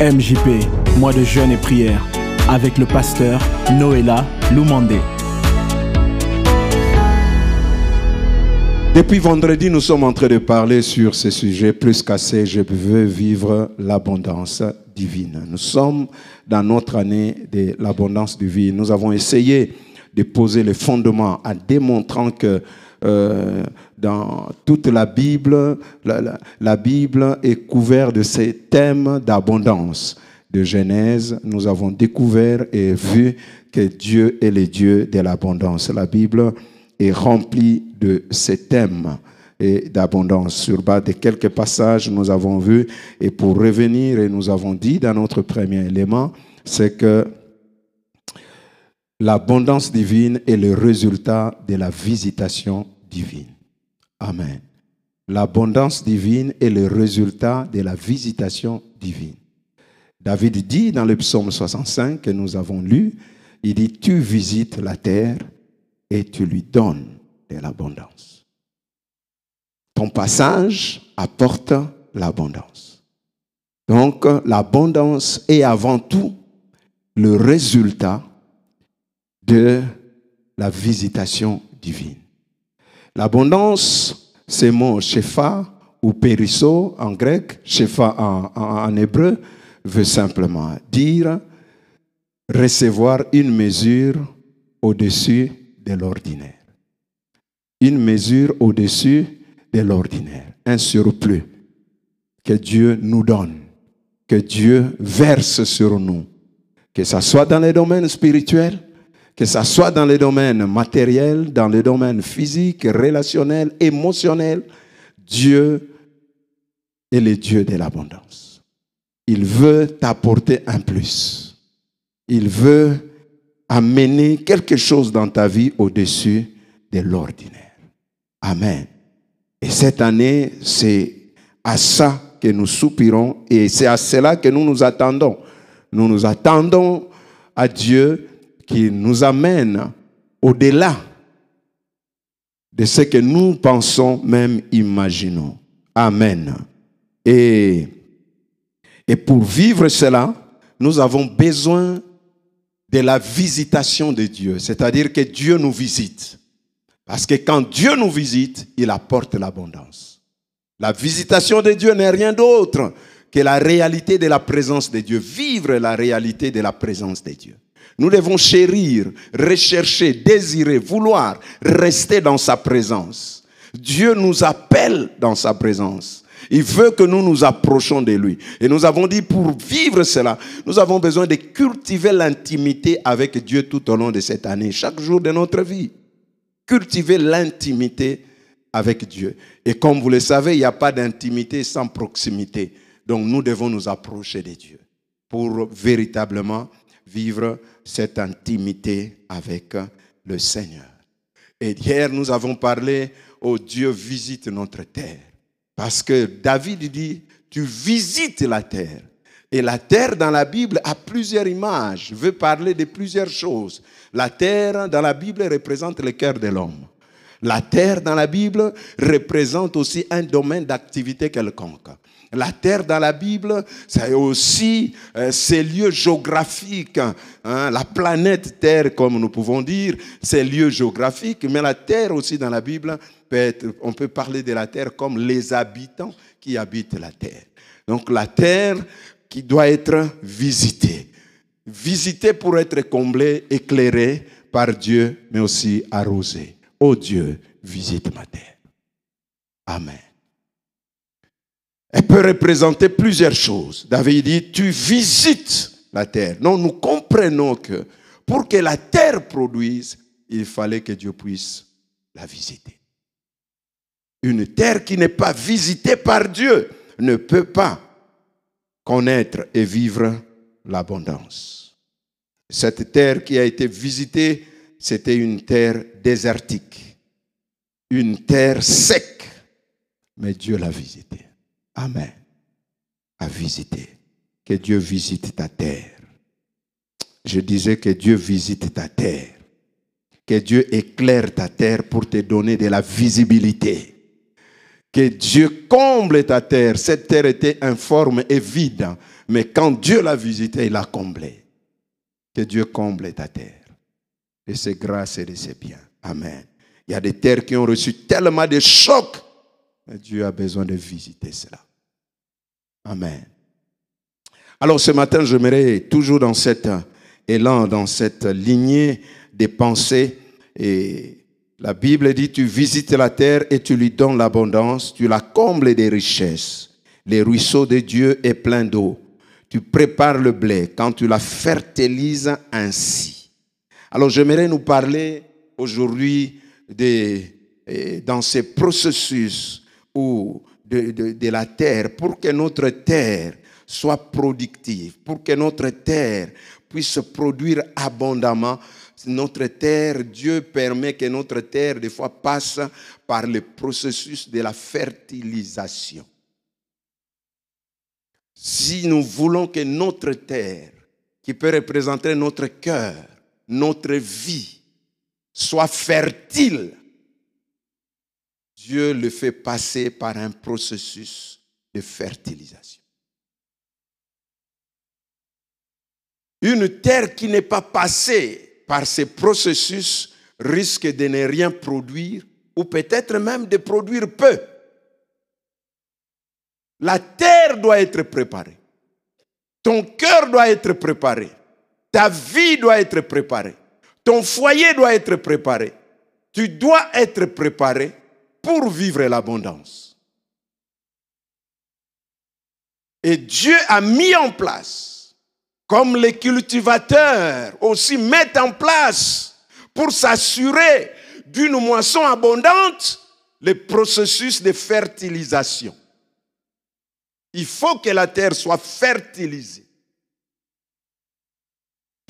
MJP, mois de jeûne et prière, avec le pasteur Noéla Lumandé. Depuis vendredi, nous sommes en train de parler sur ce sujet plus qu'assez. Je veux vivre l'abondance divine. Nous sommes dans notre année de l'abondance divine. Nous avons essayé de poser les fondements en démontrant que euh, dans toute la Bible, la, la Bible est couverte de ces thèmes d'abondance. De Genèse, nous avons découvert et vu que Dieu est le Dieu de l'abondance. La Bible est remplie de ces thèmes et d'abondance. Sur base de quelques passages, nous avons vu, et pour revenir, et nous avons dit dans notre premier élément, c'est que l'abondance divine est le résultat de la visitation divine. Amen. L'abondance divine est le résultat de la visitation divine. David dit dans le psaume 65 que nous avons lu, il dit, tu visites la terre et tu lui donnes de l'abondance. Ton passage apporte l'abondance. Donc l'abondance est avant tout le résultat de la visitation divine. L'abondance, c'est mot shefa ou perisso en grec, shefa en, en hébreu, veut simplement dire recevoir une mesure au-dessus de l'ordinaire. Une mesure au-dessus de l'ordinaire. Un surplus que Dieu nous donne, que Dieu verse sur nous. Que ce soit dans les domaines spirituels, que ce soit dans les domaines matériels, dans les domaines physiques, relationnels, émotionnels, Dieu est le Dieu de l'abondance. Il veut t'apporter un plus. Il veut amener quelque chose dans ta vie au-dessus de l'ordinaire. Amen. Et cette année, c'est à ça que nous soupirons et c'est à cela que nous nous attendons. Nous nous attendons à Dieu qui nous amène au-delà de ce que nous pensons, même imaginons. Amen. Et, et pour vivre cela, nous avons besoin de la visitation de Dieu, c'est-à-dire que Dieu nous visite. Parce que quand Dieu nous visite, il apporte l'abondance. La visitation de Dieu n'est rien d'autre que la réalité de la présence de Dieu, vivre la réalité de la présence de Dieu. Nous devons chérir, rechercher, désirer, vouloir rester dans sa présence. Dieu nous appelle dans sa présence. Il veut que nous nous approchons de lui. Et nous avons dit, pour vivre cela, nous avons besoin de cultiver l'intimité avec Dieu tout au long de cette année, chaque jour de notre vie. Cultiver l'intimité avec Dieu. Et comme vous le savez, il n'y a pas d'intimité sans proximité. Donc nous devons nous approcher de Dieu pour véritablement vivre cette intimité avec le Seigneur. Et hier, nous avons parlé, oh Dieu visite notre terre. Parce que David dit, tu visites la terre. Et la terre dans la Bible a plusieurs images, veut parler de plusieurs choses. La terre dans la Bible représente le cœur de l'homme. La terre dans la Bible représente aussi un domaine d'activité quelconque. La terre dans la Bible, c'est aussi euh, ces lieux géographiques. Hein, la planète Terre, comme nous pouvons dire, ces lieux géographiques. Mais la terre aussi dans la Bible, peut être, on peut parler de la terre comme les habitants qui habitent la terre. Donc la terre qui doit être visitée. Visitée pour être comblée, éclairée par Dieu, mais aussi arrosée. Oh Dieu, visite ma terre. Amen. Elle peut représenter plusieurs choses. David dit, tu visites la terre. Non, nous comprenons que pour que la terre produise, il fallait que Dieu puisse la visiter. Une terre qui n'est pas visitée par Dieu ne peut pas connaître et vivre l'abondance. Cette terre qui a été visitée, c'était une terre désertique, une terre sec, mais Dieu l'a visitée. Amen. À visiter. Que Dieu visite ta terre. Je disais que Dieu visite ta terre. Que Dieu éclaire ta terre pour te donner de la visibilité. Que Dieu comble ta terre. Cette terre était informe et vide. Mais quand Dieu l'a visité, il l'a comblé. Que Dieu comble ta terre de ses grâces et de ses biens. Amen. Il y a des terres qui ont reçu tellement de chocs. Dieu a besoin de visiter cela. Amen. Alors ce matin, j'aimerais toujours dans cet élan, dans cette lignée des pensées, et la Bible dit, tu visites la terre et tu lui donnes l'abondance, tu la combles des richesses. Les ruisseaux de Dieu est plein d'eau. Tu prépares le blé quand tu la fertilises ainsi. Alors j'aimerais nous parler aujourd'hui dans ces processus où de, de la terre, pour que notre terre soit productive, pour que notre terre puisse produire abondamment, notre terre, Dieu permet que notre terre, des fois, passe par le processus de la fertilisation. Si nous voulons que notre terre, qui peut représenter notre cœur, notre vie, soit fertile, Dieu le fait passer par un processus de fertilisation. Une terre qui n'est pas passée par ces processus, risque de ne rien produire ou peut-être même de produire peu. La terre doit être préparée. Ton cœur doit être préparé. Ta vie doit être préparée. Ton foyer doit être préparé. Tu dois être préparé pour vivre l'abondance. Et Dieu a mis en place comme les cultivateurs aussi mettent en place pour s'assurer d'une moisson abondante, le processus de fertilisation. Il faut que la terre soit fertilisée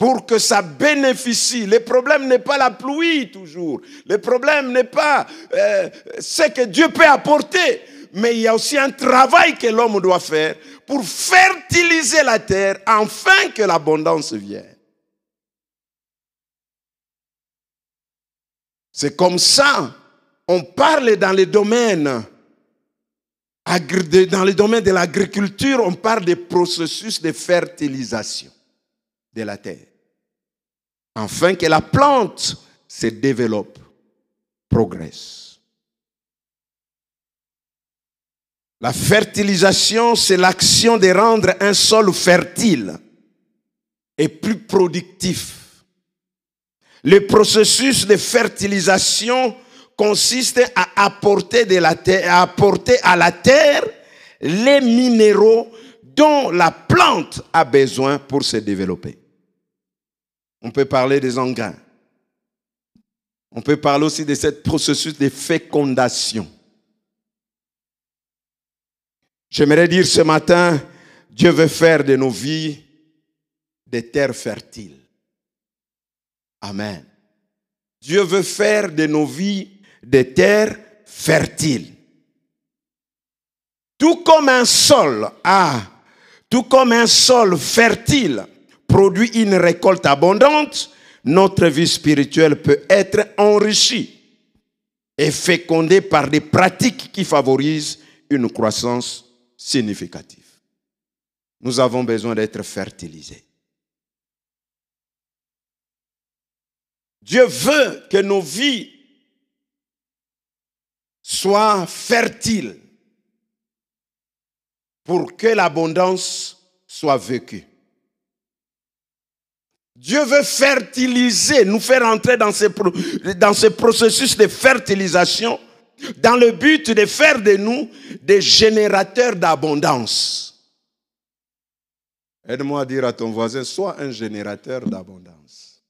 pour que ça bénéficie. Le problème n'est pas la pluie toujours. Le problème n'est pas euh, ce que Dieu peut apporter. Mais il y a aussi un travail que l'homme doit faire pour fertiliser la terre afin que l'abondance vienne. C'est comme ça, on parle dans les domaines dans les domaines de l'agriculture, on parle des processus de fertilisation de la terre, afin que la plante se développe, progresse. La fertilisation, c'est l'action de rendre un sol fertile et plus productif. Le processus de fertilisation consiste à à apporter à la terre les minéraux dont la plante a besoin pour se développer. On peut parler des engrais. On peut parler aussi de ce processus de fécondation. J'aimerais dire ce matin, Dieu veut faire de nos vies des terres fertiles. Amen. Dieu veut faire de nos vies des terres fertiles. Tout comme un sol a, tout comme un sol fertile produit une récolte abondante, notre vie spirituelle peut être enrichie et fécondée par des pratiques qui favorisent une croissance significatif. Nous avons besoin d'être fertilisés. Dieu veut que nos vies soient fertiles pour que l'abondance soit vécue. Dieu veut fertiliser, nous faire entrer dans ce, processus de fertilisation dans le but de faire de nous des générateurs d'abondance. Aide-moi à dire à ton voisin, sois un générateur d'abondance.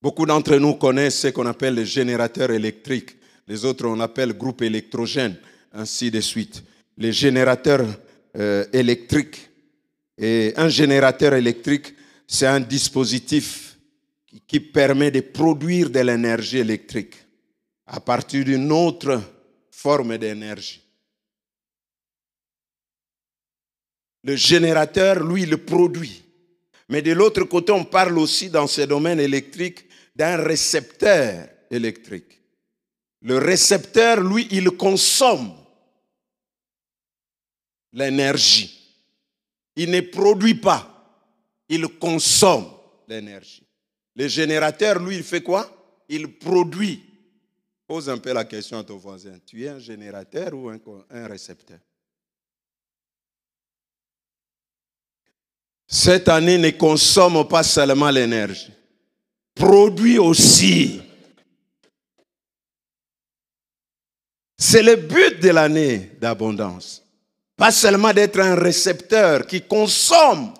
Beaucoup d'entre nous connaissent ce qu'on appelle les générateurs électriques. Les autres, on appelle groupe électrogène, ainsi de suite. Les générateurs euh, électriques. Et un générateur électrique, c'est un dispositif qui permet de produire de l'énergie électrique à partir d'une autre forme d'énergie. Le générateur, lui, le produit. Mais de l'autre côté, on parle aussi dans ce domaine électrique d'un récepteur électrique. Le récepteur, lui, il consomme l'énergie. Il ne produit pas, il consomme l'énergie. Le générateur, lui, il fait quoi? Il produit. Pose un peu la question à ton voisin. Tu es un générateur ou un, récepteur? Cette année ne consomme pas seulement l'énergie, produit aussi. C'est le but de l'année d'abondance. Pas seulement d'être un récepteur qui consomme,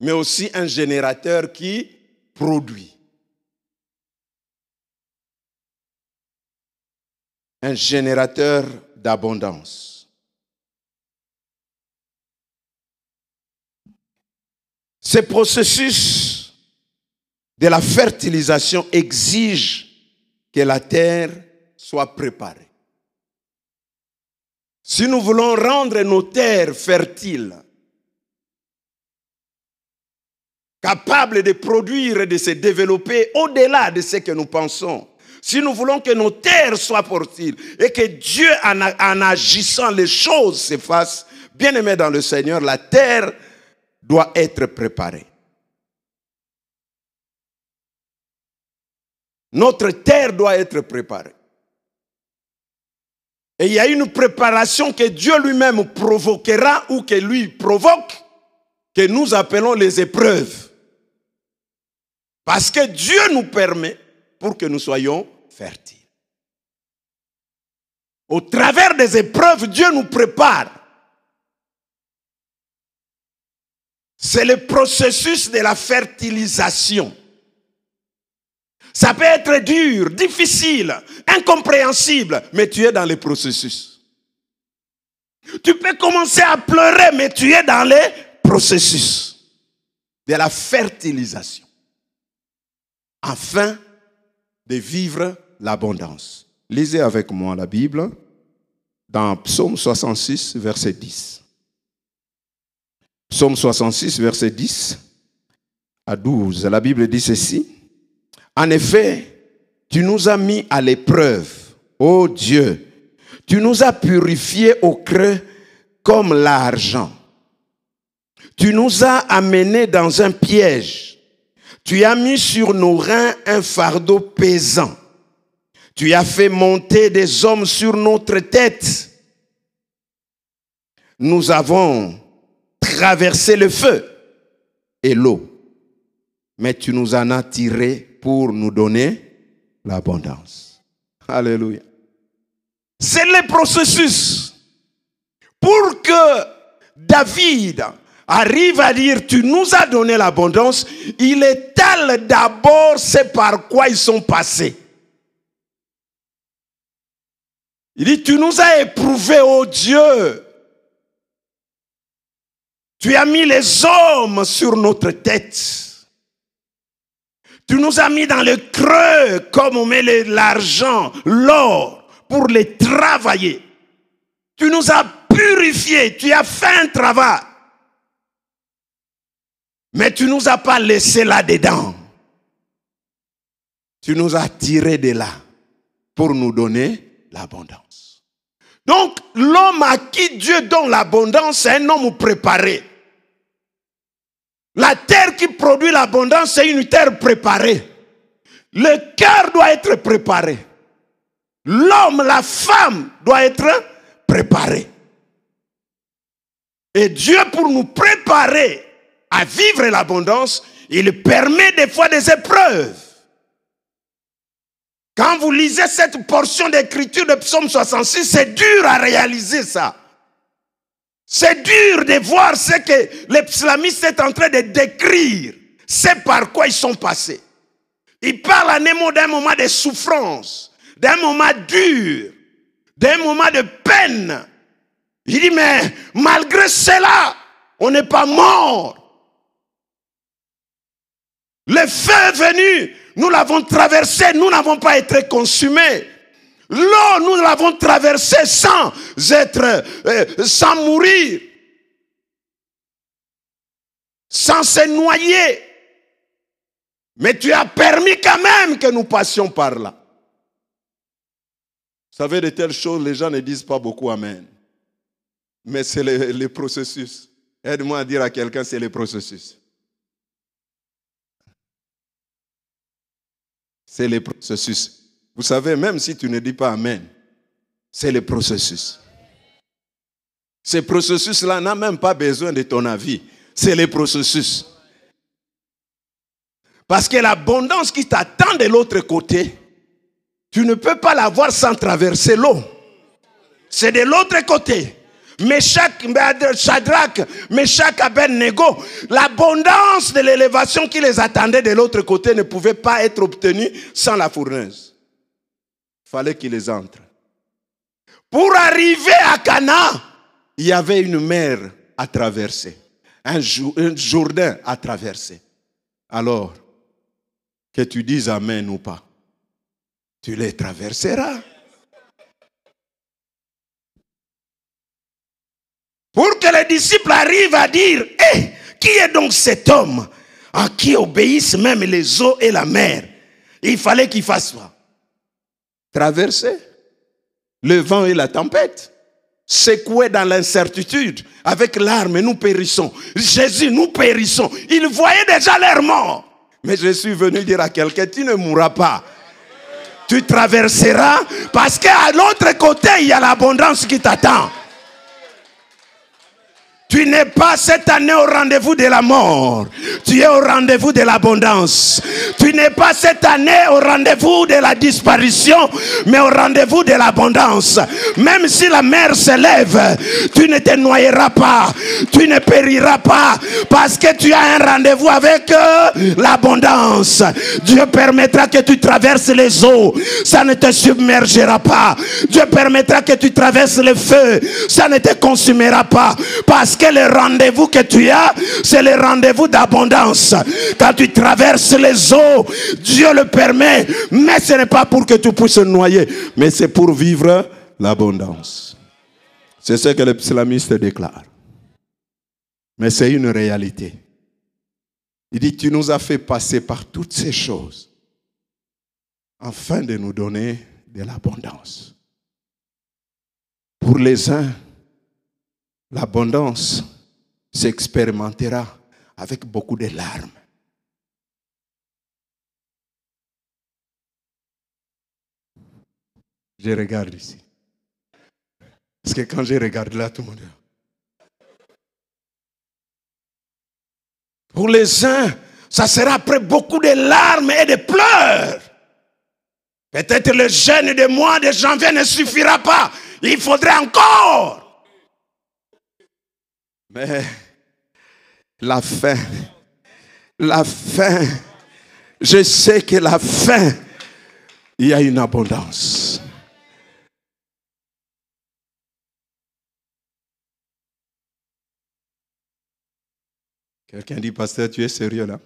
mais aussi un générateur qui produit. Un générateur d'abondance. Ce processus de la fertilisation exige que la terre soit préparée. Si nous voulons rendre nos terres fertiles, capables de produire et de se développer au-delà de ce que nous pensons, si nous voulons que nos terres soient fertiles et que Dieu, en, agissant, les choses se fassent, bien aimé dans le Seigneur, la terre doit être préparée. Notre terre doit être préparée. Et il y a une préparation que Dieu lui-même provoquera ou que lui provoque, que nous appelons les épreuves. Parce que Dieu nous permet pour que nous soyons fertiles. Au travers des épreuves, Dieu nous prépare. C'est le processus de la fertilisation. Ça peut être dur, difficile, incompréhensible, mais tu es dans le processus. Tu peux commencer à pleurer, mais tu es dans le processus de la fertilisation. Afin de vivre l'abondance. Lisez avec moi la Bible dans Psaume 66, verset 10. Psaume 66, verset 10 à 12. La Bible dit ceci. En effet, tu nous as mis à l'épreuve, ô Dieu. Tu nous as purifiés au creux comme l'argent. Tu nous as amenés dans un piège. Tu as mis sur nos reins un fardeau pesant. Tu as fait monter des hommes sur notre tête. Nous avons traversé le feu et l'eau, mais tu nous en as tirés pour nous donner l'abondance. Alléluia. C'est le processus pour que David arrive à dire tu nous as donné l'abondance, il étale d'abord ce par quoi ils sont passés. Il dit tu nous as éprouvés, ô Dieu. Tu as mis les hommes sur notre tête. Tu nous as mis dans le creux comme on met l'argent, l'or, pour les travailler. Tu nous as purifiés, tu as fait un travail. Mais tu nous as pas laissé là-dedans. Tu nous as tirés de là pour nous donner l'abondance. Donc, l'homme à qui Dieu donne l'abondance, c'est un homme préparé. La terre qui produit l'abondance, c'est une terre préparée. Le cœur doit être préparé. L'homme, la femme doit être préparé. Et Dieu, pour nous préparer à vivre l'abondance, il permet des fois des épreuves. Quand vous lisez cette portion d'écriture de Psaume 66, c'est dur à réaliser ça. C'est dur de voir ce que les psalmistes est en train de décrire. C'est par quoi ils sont passés. Ils parlent à Nemo d'un moment de souffrance, d'un moment dur, d'un moment de peine. Il dit, mais malgré cela, on n'est pas mort. Le feu est venu, nous l'avons traversé, nous n'avons pas été consumés. L'eau, nous l'avons traversée sans être, euh, sans mourir, sans se noyer. Mais tu as permis quand même que nous passions par là. savez, de telles choses, les gens ne disent pas beaucoup Amen. Mais c'est le processus. Aide-moi à dire à quelqu'un, c'est le processus. C'est le processus. Vous savez, même si tu ne dis pas Amen, c'est le processus. Ce processus-là n'a même pas besoin de ton avis. C'est le processus. Parce que l'abondance qui t'attend de l'autre côté, tu ne peux pas l'avoir sans traverser l'eau. C'est de l'autre côté. Meshach, Shadrach, Meshach, Abednego, l'abondance de l'élévation qui les attendait de l'autre côté ne pouvait pas être obtenue sans la fourneuse. Fallait qu'ils les entrent. Pour arriver à Cana, il y avait une mer à traverser, un, un Jourdain à traverser. Alors, que tu dises Amen ou pas, tu les traverseras. Pour que les disciples arrivent à dire, hé, qui est donc cet homme à qui obéissent même les eaux et la mer? Il fallait qu'il fasse quoi? Traverser le vent et la tempête. Secouer dans l'incertitude. Avec l'arme, nous périssons. Jésus, nous périssons. Il voyait déjà l'air mort. Mais je suis venu dire à quelqu'un, tu ne mourras pas. Tu traverseras parce qu'à l'autre côté, il y a l'abondance qui t'attend. Tu n'es pas cette année au rendez-vous de la mort. Tu es au rendez-vous de l'abondance. Tu n'es pas cette année au rendez-vous de la disparition, mais au rendez-vous de l'abondance. Même si la mer se lève, tu ne te noyeras pas. Tu ne périras pas parce que tu as un rendez-vous avec euh, l'abondance. Dieu permettra que tu traverses les eaux. Ça ne te submergera pas. Dieu permettra que tu traverses le feu. Ça ne te consumera pas. Parce le rendez-vous que tu as, c'est le rendez-vous d'abondance. Quand tu traverses les eaux, Dieu le permet, mais ce n'est pas pour que tu puisses noyer, mais c'est pour vivre l'abondance. C'est ce que le psalamiste déclare. Mais c'est une réalité. Il dit, tu nous as fait passer par toutes ces choses afin de nous donner de l'abondance. Pour les uns, l'abondance s'expérimentera avec beaucoup de larmes. Je regarde ici. Parce que quand je regarde là, tout le monde... Pour les uns, ça sera après beaucoup de larmes et de pleurs. Peut-être le jeûne de mois de janvier ne suffira pas. Il faudrait encore. Mais la fin, la fin, je sais que la fin, il y a une abondance. Quelqu'un dit, pasteur, tu es sérieux là?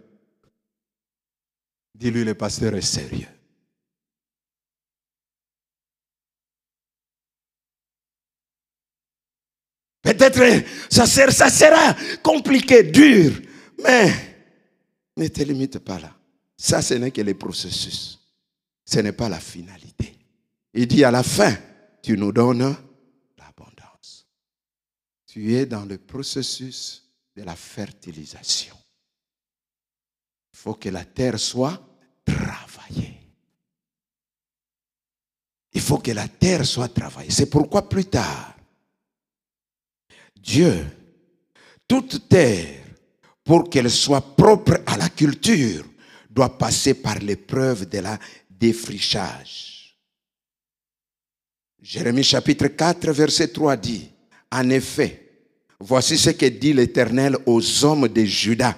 Dis-lui, le pasteur est sérieux. Ça sera compliqué, dur, mais ne te limite pas là. Ça, ce n'est que le processus. Ce n'est pas la finalité. Il dit à la fin, tu nous donnes l'abondance. Tu es dans le processus de la fertilisation. Il faut que la terre soit travaillée. Il faut que la terre soit travaillée. C'est pourquoi plus tard, Dieu, toute terre, pour qu'elle soit propre à la culture, doit passer par l'épreuve de la défrichage. Jérémie chapitre 4, verset 3 dit, en effet, Voici ce que dit l'Éternel aux hommes de Juda,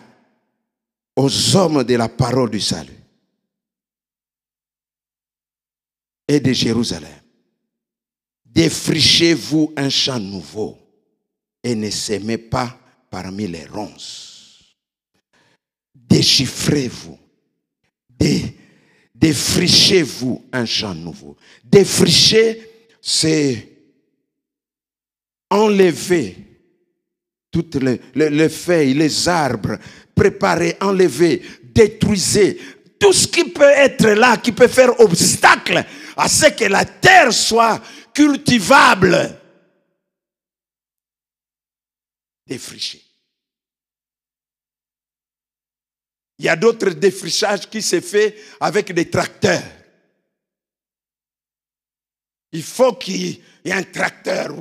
aux hommes de la parole du salut et de Jérusalem. Défrichez-vous un champ nouveau et ne s'aimez pas parmi les ronces. Déchiffrez-vous. défrichez-vous un champ nouveau. Défricher, c'est enlever toutes les, feuilles, les arbres, préparez, enlevez, détruisez tout ce qui peut être là, qui peut faire obstacle à ce que la terre soit cultivable. Défricher. Il y a d'autres défrichages qui se fait avec des tracteurs. Il faut qu'il y ait un tracteur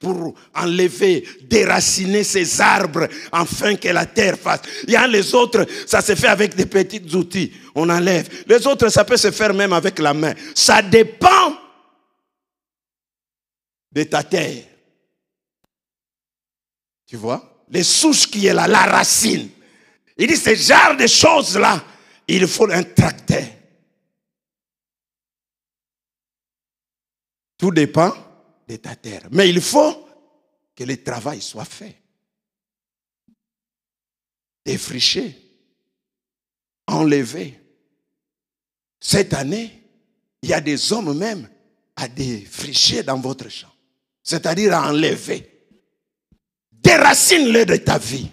pour enlever, déraciner ces arbres afin que la terre fasse. Il y a les autres, ça se fait avec des petits outils. On enlève. Les autres, ça peut se faire même avec la main. Ça dépend de ta terre. Tu vois? Les souches qui est là, la racine. Il dit, ce genre de choses-là, il faut un tracteur. Tout dépend de ta terre. Mais il faut que le travail soit fait. Défricher, enlever. Cette année, il y a des hommes même à défricher dans votre champ. C'est-à-dire à enlever. Déracine-le de ta vie.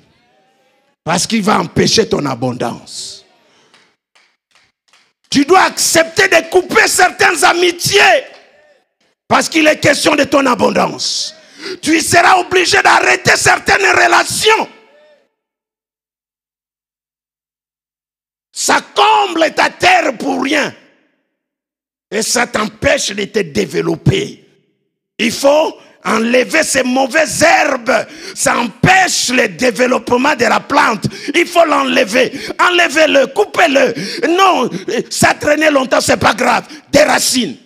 Parce qu'il va empêcher ton abondance. Tu dois accepter de couper certaines amitiés. Parce qu'il est question de ton abondance. Tu seras obligé d'arrêter certaines relations. Ça comble ta terre pour rien. Et ça t'empêche de te développer. Il faut enlever ces mauvaises herbes. Ça empêche le développement de la plante. Il faut l'enlever. Enlevez-le, coupez-le. Non, ça traînait longtemps, c'est pas grave. Des racines.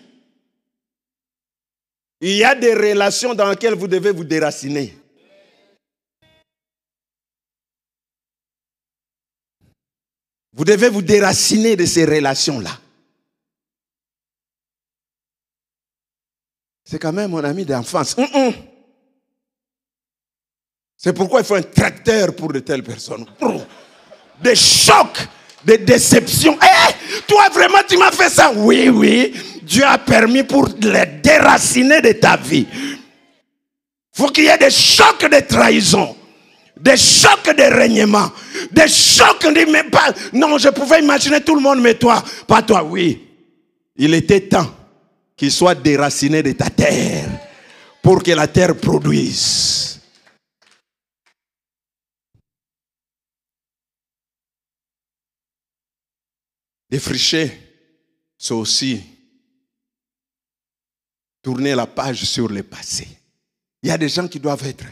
Il y a des relations dans lesquelles vous devez vous déraciner. Vous devez vous déraciner de ces relations-là. C'est quand même mon ami d'enfance. Hum, hum. C'est pourquoi il faut un tracteur pour de telles personnes. Des chocs, des déceptions. Eh, toi vraiment tu m'as fait ça. Oui, oui. Dieu a permis pour les déraciner de ta vie. Il faut qu'il y ait des chocs de trahison, des chocs de règnement, des chocs de... Mais pas, non, je pouvais imaginer tout le monde, mais toi, pas toi, oui. Il était temps qu'il soit déraciné de ta terre pour que la terre produise. Défricher, c'est aussi tourner la page sur le passé. Il y a des gens qui doivent être,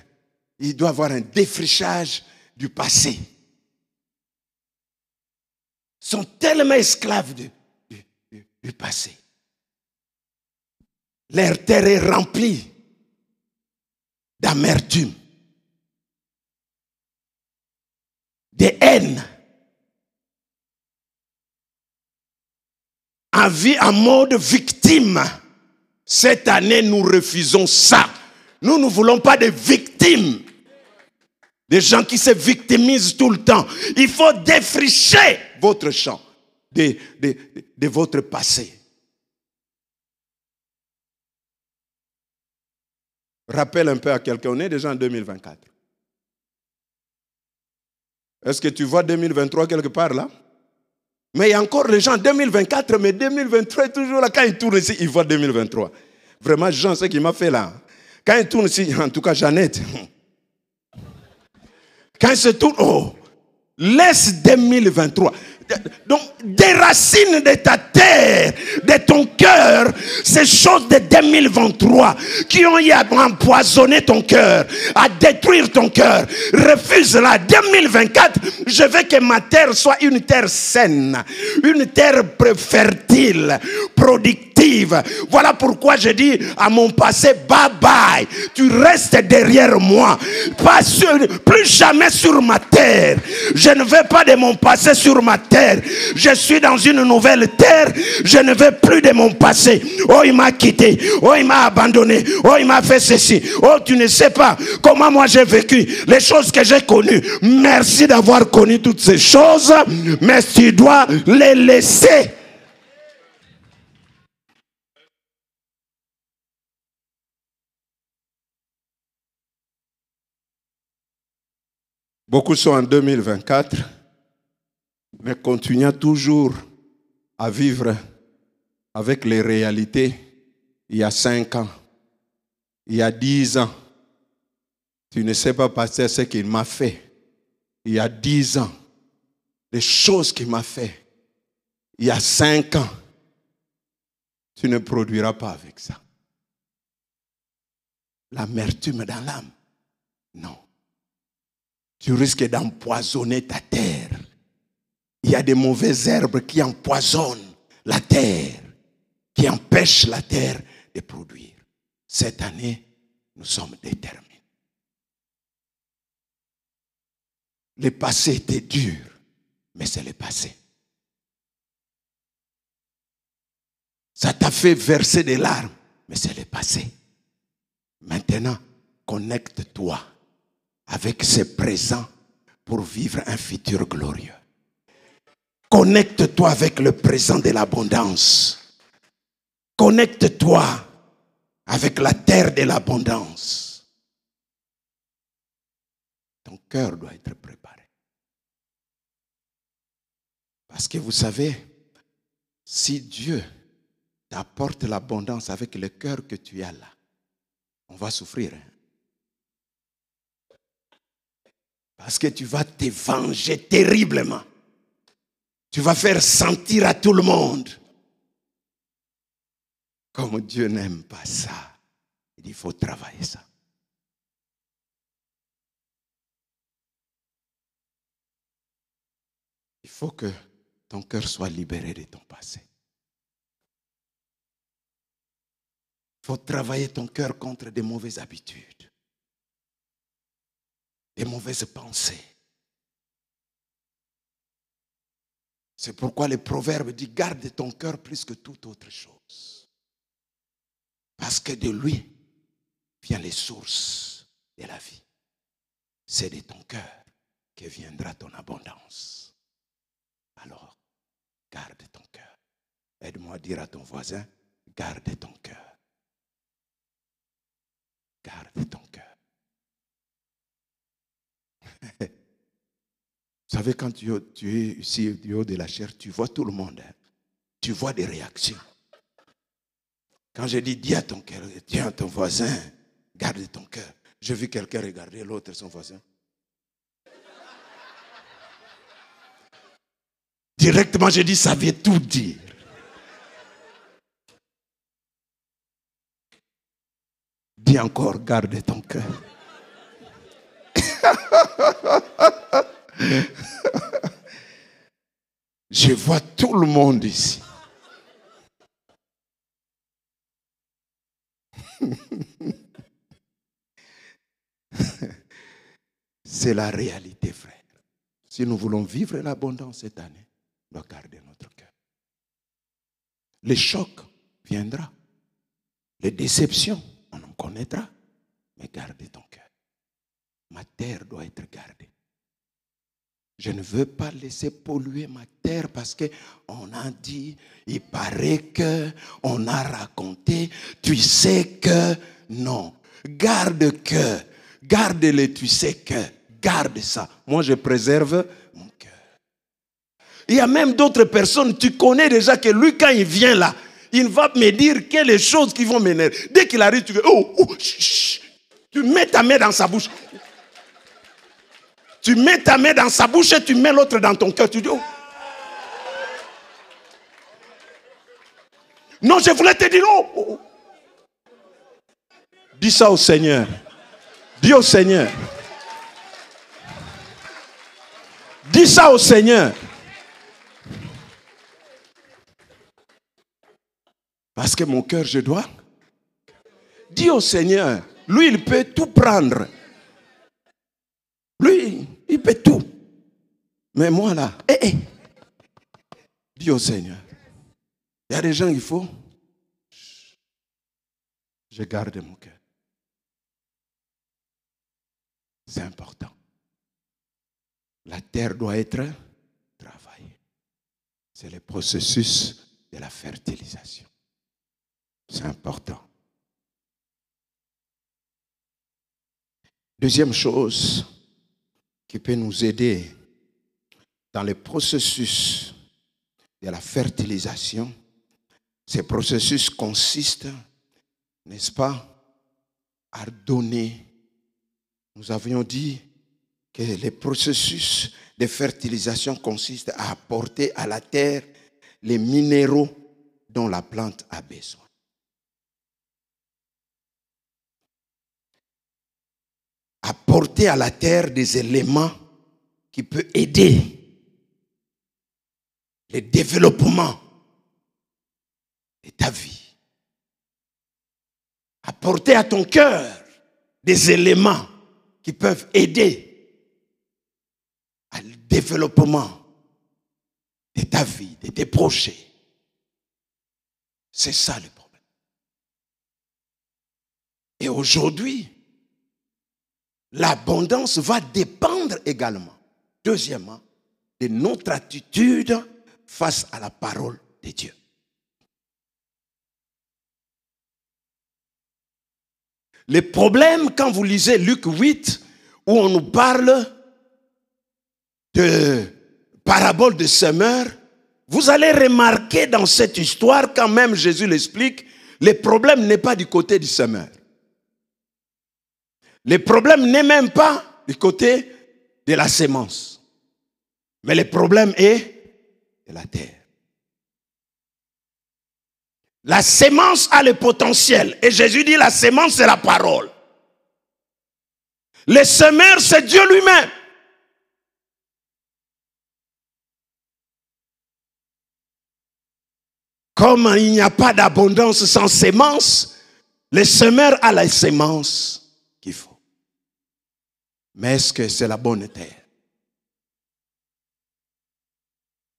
ils doivent avoir un défrichage du passé. Ils sont tellement esclaves du, du passé. Leur terre est remplie d'amertume, de haine, en vie en mode victime. Cette année, nous refusons ça. Nous ne voulons pas de victimes. Des gens qui se victimisent tout le temps. Il faut défricher votre champ de, de, votre passé. Rappelle un peu à quelqu'un, on est déjà en 2024. Est-ce que tu vois 2023 quelque part là? Mais il y a encore les gens 2024, mais 2023 est toujours là. Quand ils tournent ici, ils voient 2023. Vraiment, Jean, ce qu'il m'a fait là. Quand ils tournent ici, en tout cas Jeannette, quand ils se tournent, oh, laisse 2023. Donc, déracine de ta terre, de ton cœur, ces choses de 2023 qui ont empoisonné ton cœur, à détruire ton cœur. Refuse-la. 2024, je veux que ma terre soit une terre saine, une terre fertile, productive voilà pourquoi je dis à mon passé, bye bye. Tu restes derrière moi. Pas plus jamais sur ma terre. Je ne veux pas de mon passé sur ma terre. Je suis dans une nouvelle terre. Je ne veux plus de mon passé. Oh, il m'a quitté. Oh, il m'a abandonné. Oh, il m'a fait ceci. Oh, tu ne sais pas comment moi j'ai vécu. Les choses que j'ai connues. Merci d'avoir connu toutes ces choses. Mais tu dois les laisser. Beaucoup sont en 2024, mais continuent toujours à vivre avec les réalités il y a cinq ans, il y a dix ans. Tu ne sais pas, pasteur, ce qu'il m'a fait il y a dix ans, les choses qu'il m'a fait il y a cinq ans. Tu ne produiras pas avec ça. L'amertume dans l'âme, non. Tu risques d'empoisonner ta terre. Il y a des mauvaises herbes qui empoisonnent la terre, qui empêchent la terre de produire. Cette année, nous sommes déterminés. Le passé était dur, mais c'est le passé. Ça t'a fait verser des larmes, mais c'est le passé. Maintenant, connecte-toi avec ce présent pour vivre un futur glorieux. Connecte-toi avec le présent de l'abondance. Connecte-toi avec la terre de l'abondance. Ton cœur doit être préparé. Parce que vous savez, si Dieu t'apporte l'abondance avec le cœur que tu as là, on va souffrir. Hein. Parce que tu vas te venger terriblement. Tu vas faire sentir à tout le monde. Comme Dieu n'aime pas ça, il faut travailler ça. Il faut que ton cœur soit libéré de ton passé. Il faut travailler ton cœur contre des mauvaises habitudes, des mauvaises pensées. C'est pourquoi le proverbe dit garde ton cœur plus que toute autre chose. Parce que de lui viennent les sources de la vie. C'est de ton cœur que viendra ton abondance. Alors, garde ton cœur. Aide-moi à dire à ton voisin, garde ton cœur. Garde ton cœur. Vous savez, quand tu, es ici du haut de la chair, tu vois tout le monde. Hein. Tu vois des réactions. Quand je dis, dis à ton cœur, dis à ton voisin, garde ton cœur. J'ai vu quelqu'un regarder l'autre, son voisin. Directement, j'ai dit, ça veut tout dire. Dis encore, garde ton cœur. Je vois tout le monde ici. C'est la réalité, frère. Si nous voulons vivre l'abondance cette année, nous devons garder notre cœur. Les chocs viendra. Les déceptions, on en connaîtra. Mais garde ton cœur. Ma terre doit être gardée. Je ne veux pas laisser polluer ma terre parce que on a dit, il paraît que, on a raconté, tu sais que, non. Garde que, garde-le, tu sais que, garde ça. Moi, je préserve mon cœur. Il y a même d'autres personnes, tu connais déjà que lui, quand il vient là, il va me dire quelles choses qui vont m'énerver. Dès qu'il arrive, tu veux, oh, oh, tu mets ta main dans sa bouche. Tu mets ta main dans sa bouche et tu mets l'autre dans ton cœur. Tu dis, oh. Non, je voulais te dire, oh, oh, oh. Dis ça au Seigneur. Dis au Seigneur. Dis ça au Seigneur. Parce que mon cœur, je dois. Dis au Seigneur. Lui, il peut tout prendre. Lui, il peut tout. Mais moi là, eh, eh. dis au Seigneur. Il y a des gens, il faut. Je garde mon cœur. C'est important. La terre doit être travaillée. C'est le processus de la fertilisation. C'est important. Deuxième chose, qui peut nous aider dans le processus de la fertilisation, Ces processus consistent, n'est-ce pas, à donner. Nous avions dit que les processus de fertilisation consistent à apporter à la terre les minéraux dont la plante a besoin. Apporter à la terre des éléments qui peuvent aider le développement de ta vie. Apporter à ton cœur des éléments qui peuvent aider le développement de ta vie, de tes projets. C'est ça le problème. Et aujourd'hui, l'abondance va dépendre également, deuxièmement, de notre attitude face à la parole de Dieu. Le problème, quand vous lisez Luc 8, où on nous parle de parabole de semeur, vous allez remarquer dans cette histoire, quand même Jésus l'explique, le problème n'est pas du côté du semeur. Le problème n'est même pas du côté de la sémence. Mais le problème est de la terre. La sémence a le potentiel. Et Jésus dit la sémence, c'est la parole. Le semeur, c'est Dieu lui-même. Comme il n'y a pas d'abondance sans sémence, le semeur a la sémence. Mais est-ce que c'est la bonne terre?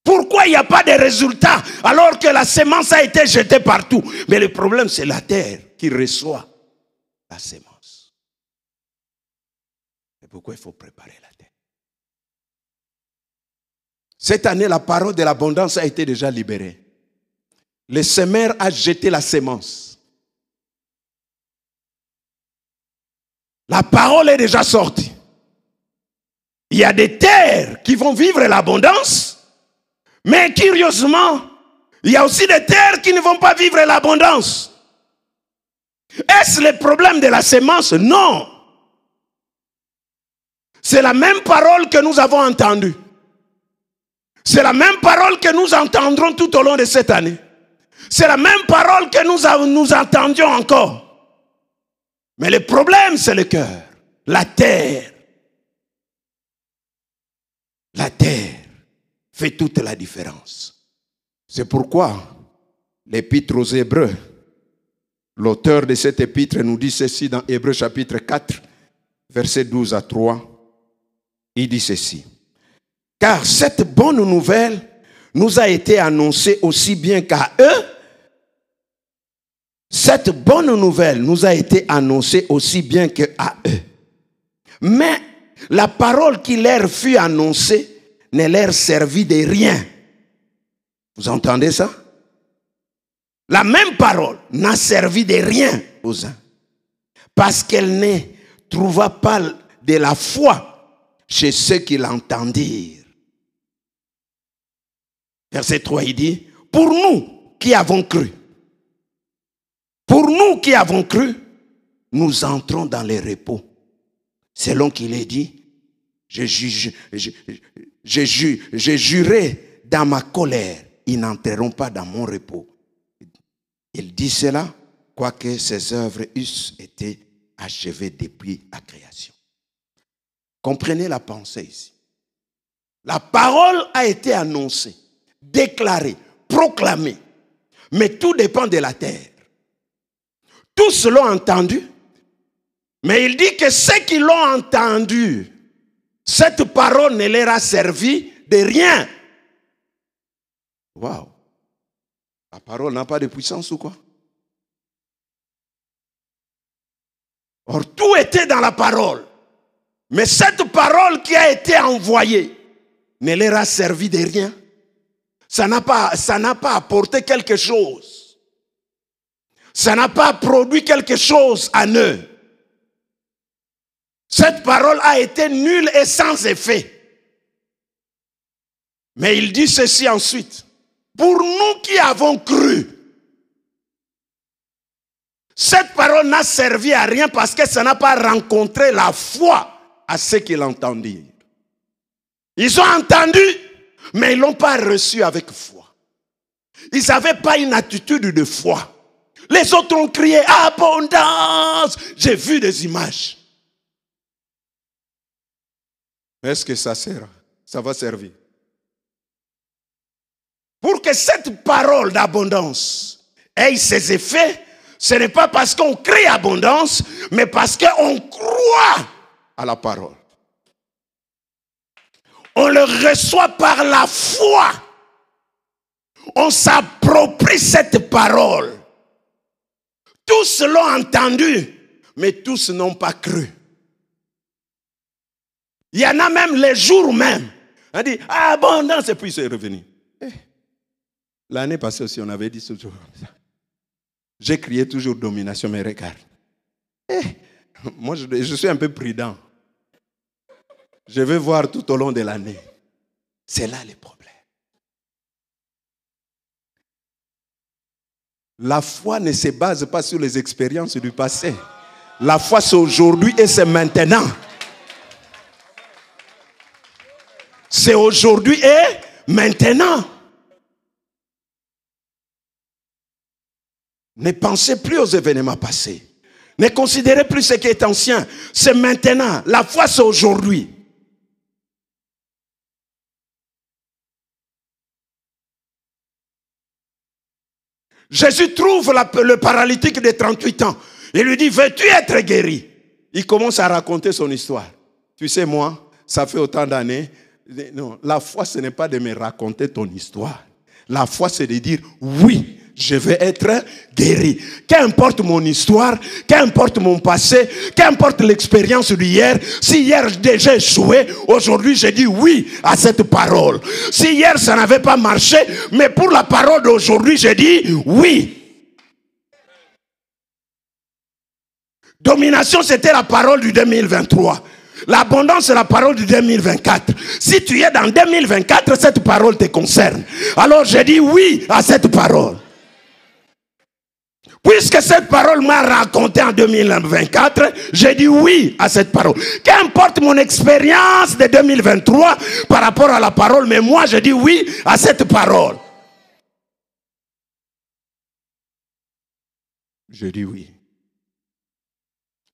Pourquoi il n'y a pas de résultats alors que la sémence a été jetée partout? Mais le problème, c'est la terre qui reçoit la sémence. Et pourquoi il faut préparer la terre Cette année, la parole de l'abondance a été déjà libérée. Le semeur a jeté la sémence. La parole est déjà sortie. Il y a des terres qui vont vivre l'abondance mais curieusement, il y a aussi des terres qui ne vont pas vivre l'abondance. Est-ce le problème de la sémence Non. C'est la même parole que nous avons entendue. C'est la même parole que nous entendrons tout au long de cette année. C'est la même parole que nous, nous entendions encore. Mais le problème, c'est le cœur, la terre. La terre fait toute la différence. C'est pourquoi l'épître aux Hébreux, l'auteur de cette épître nous dit ceci dans Hébreux chapitre 4, verset 12 à 3. Il dit ceci. Car cette bonne nouvelle nous a été annoncée aussi bien qu'à eux. Cette bonne nouvelle nous a été annoncée aussi bien qu'à eux. Mais la parole qui leur fut annoncée ne leur servit de rien. Vous entendez ça? La même parole n'a servi de rien aux uns. Parce qu'elle ne trouva pas de la foi chez ceux qui l'entendirent. Verset 3, il dit, pour nous qui avons cru, pour nous qui avons cru, nous entrons dans les repos. Selon qu'il est dit, je, juge, j'ai juré dans ma colère, ils n'entreront pas dans mon repos. Il dit cela, quoique ses œuvres eussent été achevées depuis la création. Comprenez la pensée ici. La parole a été annoncée, déclarée, proclamée, mais tout dépend de la terre. Tous l'ont entendu, mais il dit que ceux qui l'ont entendu cette parole ne leur a servi de rien. Waouh. La parole n'a pas de puissance ou quoi? Or, tout était dans la parole. Mais cette parole qui a été envoyée ne leur a servi de rien. Ça n'a pas, ça n'a pas apporté quelque chose. Ça n'a pas produit quelque chose à eux. Cette parole a été nulle et sans effet. Mais il dit ceci ensuite. Pour nous qui avons cru, Cette parole n'a servi à rien parce que ça n'a pas rencontré la foi à ce qu'ils entendirent. Ils ont entendu, mais ils ne l'ont pas reçu avec foi. Ils n'avaient pas une attitude de foi. Les autres ont crié abondance. J'ai vu des images. Est-ce que ça sert? Ça va servir. Pour que cette parole d'abondance ait ses effets, ce n'est pas parce qu'on crie abondance, mais parce qu'on croit à la parole. On le reçoit par la foi. On s'approprie cette parole. Tous l'ont entendu, mais tous n'ont pas cru. Il y en a même les jours même. On dit abondance et puis c'est revenu. Eh, l'année passée aussi, on avait dit toujours comme ça. J'ai crié toujours domination, mais regarde. Eh, moi, je, suis un peu prudent. Je vais voir tout au long de l'année. C'est là les problèmes. La foi ne se base pas sur les expériences du passé. La foi, c'est aujourd'hui et c'est maintenant. C'est aujourd'hui et maintenant. Ne pensez plus aux événements passés. Ne considérez plus ce qui est ancien. C'est maintenant. La foi, c'est aujourd'hui. Jésus trouve le paralytique de 38 ans. Il lui dit, veux-tu être guéri? Il commence à raconter son histoire. Tu sais, moi, ça fait autant d'années. Non, la foi, ce n'est pas de me raconter ton histoire. La foi, c'est de dire, oui, je vais être guéri. Qu'importe mon histoire, qu'importe mon passé, qu'importe l'expérience d'hier, si hier j'ai échoué, aujourd'hui je dis oui à cette parole. Si hier ça n'avait pas marché, mais pour la parole d'aujourd'hui, je dis oui. Domination, c'était la parole du 2023. L'abondance, c'est la parole du 2024. Si tu es dans 2024, cette parole te concerne. Alors je dis oui à cette parole. Puisque cette parole m'a raconté en 2024, j'ai dit oui à cette parole. Qu'importe mon expérience de 2023 par rapport à la parole, mais moi je dis oui à cette parole. Je dis oui.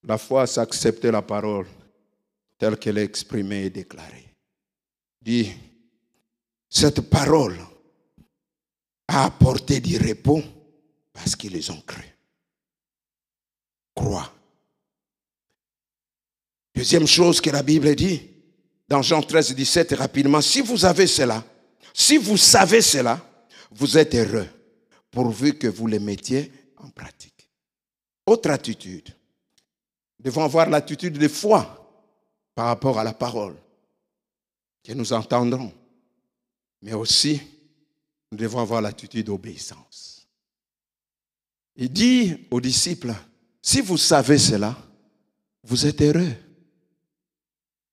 La foi, c'est la parole telle qu'elle est exprimée et déclarée. Dit, cette parole a apporté du repos parce qu'ils les ont cru. Crois. Deuxième chose que la Bible dit, dans Jean 13, 17, rapidement, si vous avez cela, si vous savez cela, vous êtes heureux, pourvu que vous le mettiez en pratique. Autre attitude. Nous devons avoir l'attitude de foi par rapport à la parole que nous entendrons. Mais aussi, nous devons avoir l'attitude d'obéissance. Il dit aux disciples, si vous savez cela, vous êtes heureux,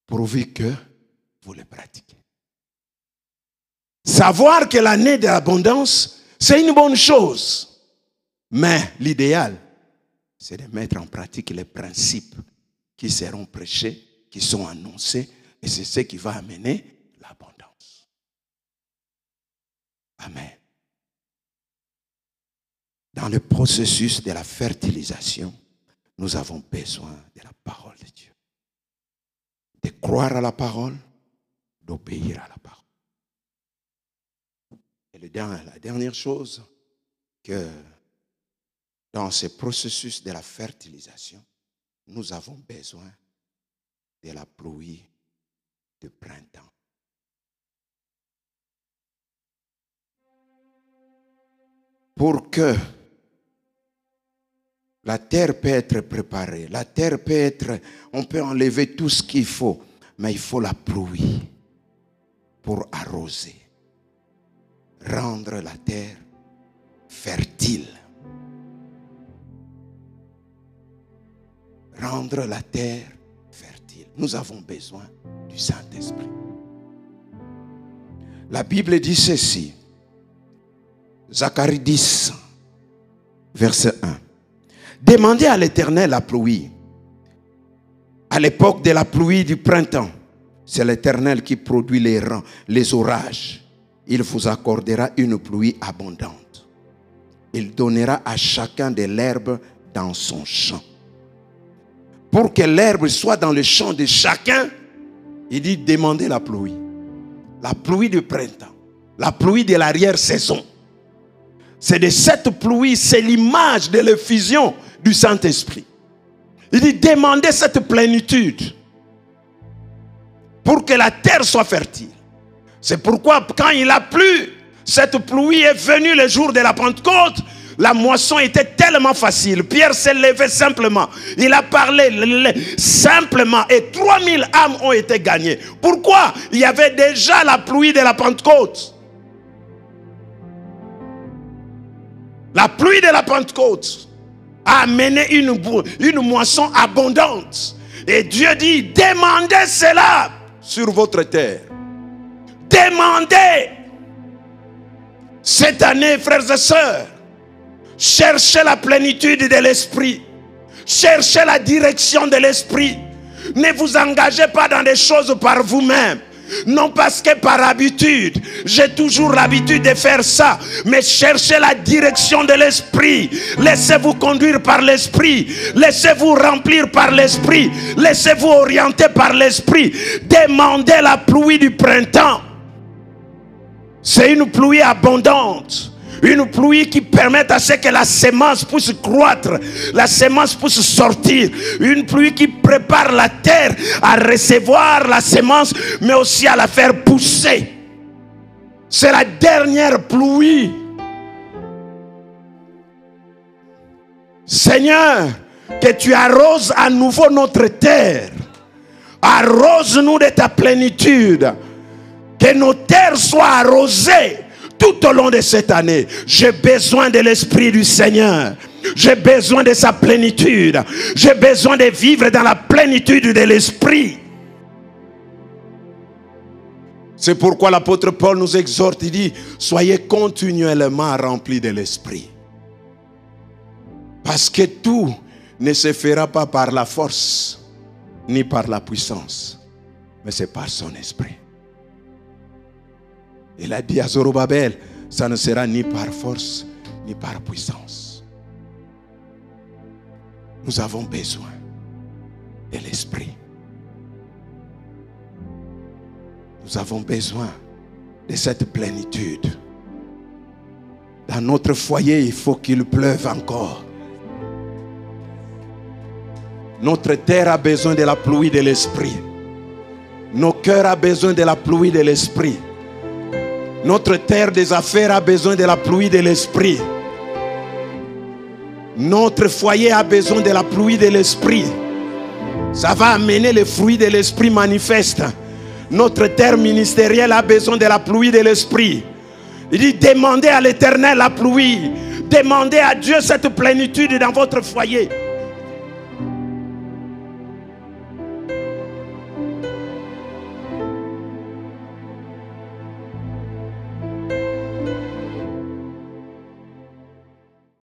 pourvu que vous le pratiquez. Savoir que l'année de l'abondance, c'est une bonne chose. Mais l'idéal, c'est de mettre en pratique les principes qui seront prêchés, qui sont annoncés, et c'est ce qui va amener l'abondance. Amen dans le processus de la fertilisation, nous avons besoin de la parole de Dieu. De croire à la parole, d'obéir à la parole. Et la dernière chose, que dans ce processus de la fertilisation, nous avons besoin de la pluie de printemps. Pour que la terre peut être préparée. La terre peut être, on peut enlever tout ce qu'il faut, mais il faut la pluie pour arroser, rendre la terre fertile, rendre la terre. Nous avons besoin du Saint-Esprit. La Bible dit ceci, Zacharie 10, verset 1. Demandez à l'Éternel la pluie. À l'époque de la pluie du printemps, c'est l'Éternel qui produit les, rangs, les orages. Il vous accordera une pluie abondante. Il donnera à chacun de l'herbe dans son champ. Pour que l'herbe soit dans le champ de chacun, il dit demandez la pluie. La pluie du printemps. La pluie de l'arrière-saison. C'est de cette pluie, c'est l'image de l'effusion du Saint-Esprit. Il dit demandez cette plénitude pour que la terre soit fertile. C'est pourquoi quand il a plu, cette pluie est venue le jour de la Pentecôte, la moisson était tellement facile. Pierre s'est levé simplement. Il a parlé simplement et 3000 âmes ont été gagnées. Pourquoi? Il y avait déjà la pluie de la Pentecôte. La pluie de la Pentecôte a amené une, une moisson abondante. Et Dieu dit, demandez cela sur votre terre. Demandez. Cette année, frères et sœurs, cherchez la plénitude de l'esprit. Cherchez la direction de l'esprit. Ne vous engagez pas dans des choses par vous-même. Non parce que par habitude, j'ai toujours l'habitude de faire ça, mais cherchez la direction de l'esprit. Laissez-vous conduire par l'esprit. Laissez-vous remplir par l'esprit. Laissez-vous orienter par l'esprit. Demandez la pluie du printemps. C'est une pluie abondante. Une pluie qui permette à ce que la semence puisse croître, la semence puisse sortir. Une pluie qui prépare la terre à recevoir la semence, mais aussi à la faire pousser. C'est la dernière pluie. Seigneur, que tu arroses à nouveau notre terre. Arrose-nous de ta plénitude. Que nos terres soient arrosées tout au long de cette année. J'ai besoin de l'Esprit du Seigneur. J'ai besoin de sa plénitude. J'ai besoin de vivre dans la plénitude de l'Esprit. C'est pourquoi l'apôtre Paul nous exhorte, il dit, soyez continuellement remplis de l'Esprit. Parce que tout ne se fera pas par la force, ni par la puissance, mais c'est par son esprit. Il a dit à Zorobabel, ça ne sera ni par force, ni par puissance. Nous avons besoin de l'Esprit. Nous avons besoin de cette plénitude. Dans notre foyer, il faut qu'il pleuve encore. Notre terre a besoin de la pluie de l'Esprit. Nos cœurs ont besoin de la pluie de l'Esprit. Notre terre des affaires a besoin de la pluie de l'Esprit. Notre foyer a besoin de la pluie de l'Esprit. Ça va amener les fruits de l'Esprit manifeste. Notre terre ministérielle a besoin de la pluie de l'Esprit. Il dit, demandez à l'Éternel la pluie. Demandez à Dieu cette plénitude dans votre foyer.